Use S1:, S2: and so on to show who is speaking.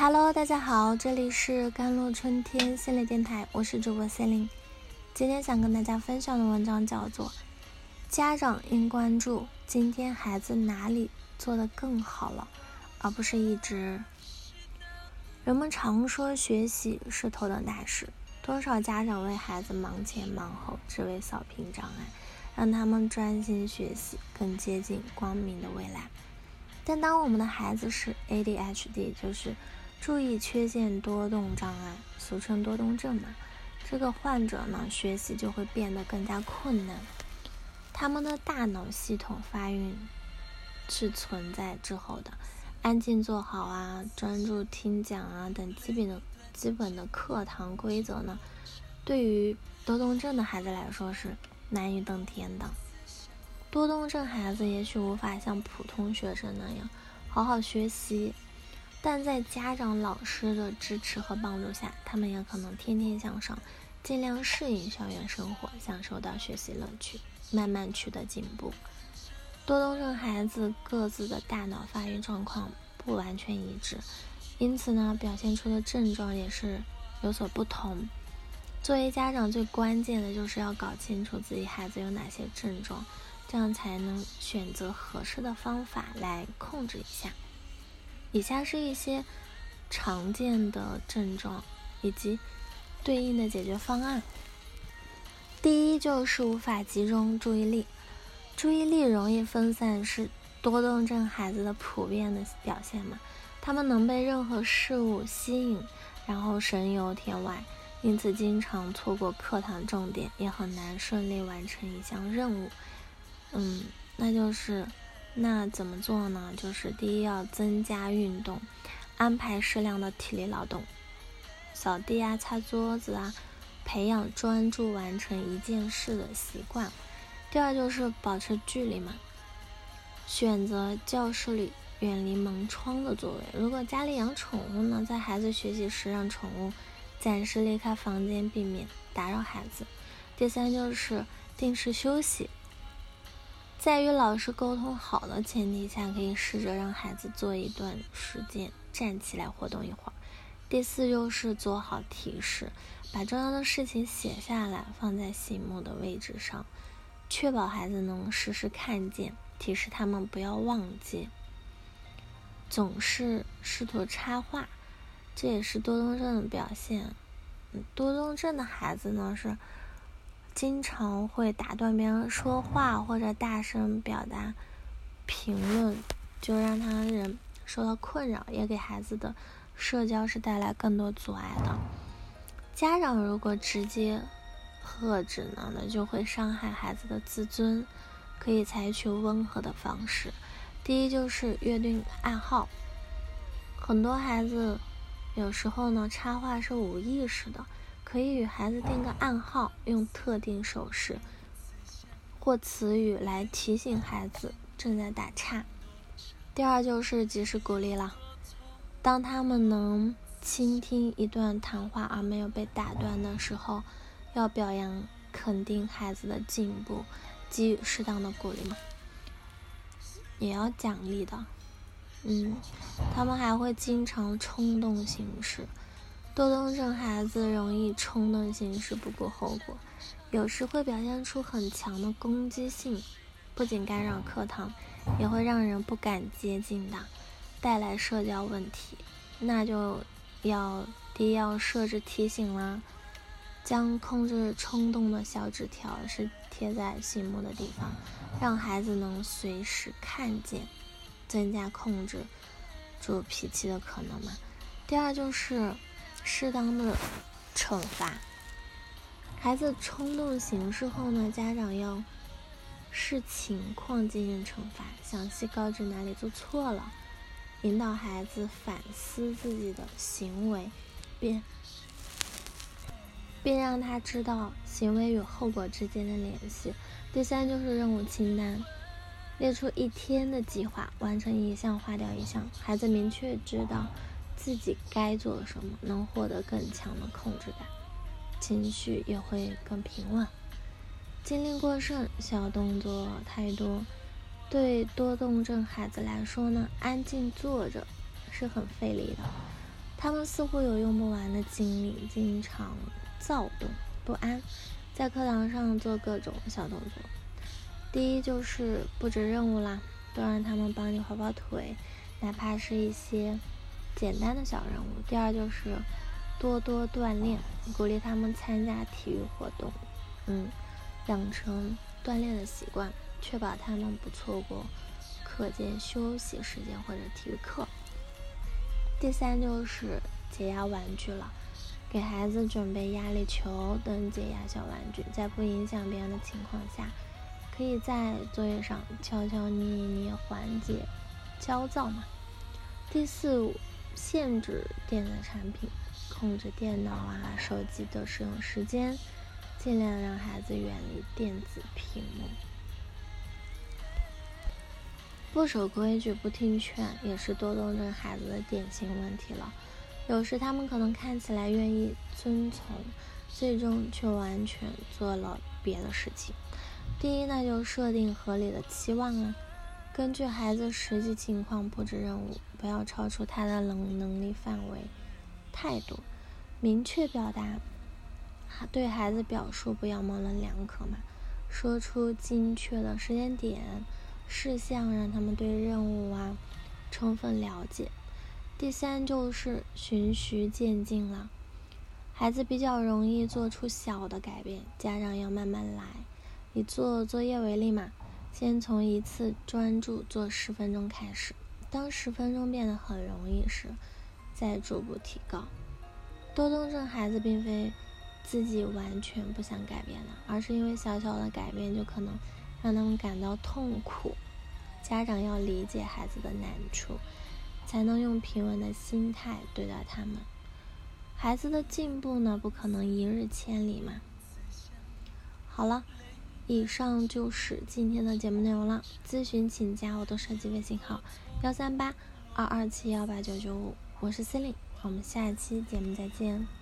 S1: Hello，大家好，这里是甘露春天心理电台，我是主播 c e l i n e 今天想跟大家分享的文章叫做《家长应关注今天孩子哪里做得更好了，而不是一直》。人们常说学习是头等大事，多少家长为孩子忙前忙后，只为扫平障碍，让他们专心学习，更接近光明的未来。但当我们的孩子是 ADHD，就是注意缺陷多动障碍，俗称多动症嘛。这个患者呢，学习就会变得更加困难。他们的大脑系统发育是存在滞后的，安静坐好啊，专注听讲啊等基本的基本的课堂规则呢，对于多动症的孩子来说是难于登天的。多动症孩子也许无法像普通学生那样好好学习。但在家长、老师的支持和帮助下，他们也可能天天向上，尽量适应校园生活，享受到学习乐趣，慢慢取得进步。多动症孩子各自的大脑发育状况不完全一致，因此呢，表现出的症状也是有所不同。作为家长，最关键的就是要搞清楚自己孩子有哪些症状，这样才能选择合适的方法来控制一下。以下是一些常见的症状以及对应的解决方案。第一就是无法集中注意力，注意力容易分散是多动症孩子的普遍的表现嘛？他们能被任何事物吸引，然后神游天外，因此经常错过课堂重点，也很难顺利完成一项任务。嗯，那就是。那怎么做呢？就是第一要增加运动，安排适量的体力劳动，扫地啊、擦桌子啊，培养专注完成一件事的习惯。第二就是保持距离嘛，选择教室里远离门窗的座位。如果家里养宠物呢，在孩子学习时让宠物暂时离开房间，避免打扰孩子。第三就是定时休息。在与老师沟通好的前提下，可以试着让孩子做一段时间站起来活动一会儿。第四就是做好提示，把重要的事情写下来，放在醒目的位置上，确保孩子能时时看见，提示他们不要忘记。总是试图插话，这也是多动症的表现。多动症的孩子呢是。经常会打断别人说话，或者大声表达评论，就让他人受到困扰，也给孩子的社交是带来更多阻碍的。家长如果直接呵止呢，那就会伤害孩子的自尊。可以采取温和的方式。第一就是约定暗号。很多孩子有时候呢插话是无意识的。可以与孩子定个暗号，用特定手势或词语来提醒孩子正在打岔。第二就是及时鼓励了。当他们能倾听一段谈话而没有被打断的时候，要表扬肯定孩子的进步，给予适当的鼓励嘛，也要奖励的。嗯，他们还会经常冲动行事。多动症孩子容易冲动行事，不顾后果，有时会表现出很强的攻击性，不仅干扰课堂，也会让人不敢接近的，带来社交问题。那就要第一要设置提醒啦，将控制冲动的小纸条是贴在醒目的地方，让孩子能随时看见，增加控制住脾气的可能嘛。第二就是。适当的惩罚，孩子冲动行事后呢，家长要视情况进行惩罚，详细告知哪里做错了，引导孩子反思自己的行为，并并让他知道行为与后果之间的联系。第三就是任务清单，列出一天的计划，完成一项划掉一项，孩子明确知道。自己该做什么，能获得更强的控制感，情绪也会更平稳。精力过剩、小动作太多，对多动症孩子来说呢，安静坐着是很费力的。他们似乎有用不完的精力，经常躁动不安，在课堂上做各种小动作。第一就是布置任务啦，都让他们帮你跑跑腿，哪怕是一些简单的小任务。第二就是多多锻炼，鼓励他们参加体育活动，嗯，养成锻炼的习惯，确保他们不错过课间休息时间或者体育课。第三就是解压玩具了，给孩子准备压力球等解压小玩具，在不影响别人的情况下，可以在作业上敲敲捏捏缓解焦躁嘛。第四，限制电子产品，控制电脑啊、手机的使用时间，尽量让孩子远离电子屏幕。不守规矩、不听劝，也是多动症孩子的典型问题了。有时他们可能看起来愿意遵从，最终却完全做了别的事情。第一，呢就设定合理的期望啊，根据孩子实际情况布置任务，不要超出他的能能力范围。态度，明确表达，对孩子表述不要模棱两可嘛，说出精确的时间点。事项让他们对任务啊充分了解。第三就是循序渐进了，孩子比较容易做出小的改变，家长要慢慢来。以做作业为例嘛，先从一次专注做十分钟开始，当十分钟变得很容易时，再逐步提高。多动症孩子并非自己完全不想改变了，而是因为小小的改变就可能。让他们感到痛苦，家长要理解孩子的难处，才能用平稳的心态对待他们。孩子的进步呢，不可能一日千里嘛。好了，以上就是今天的节目内容了。咨询请加我的设计微信号：幺三八二二七幺八九九五，我是 c e l i n e 我们下期节目再见。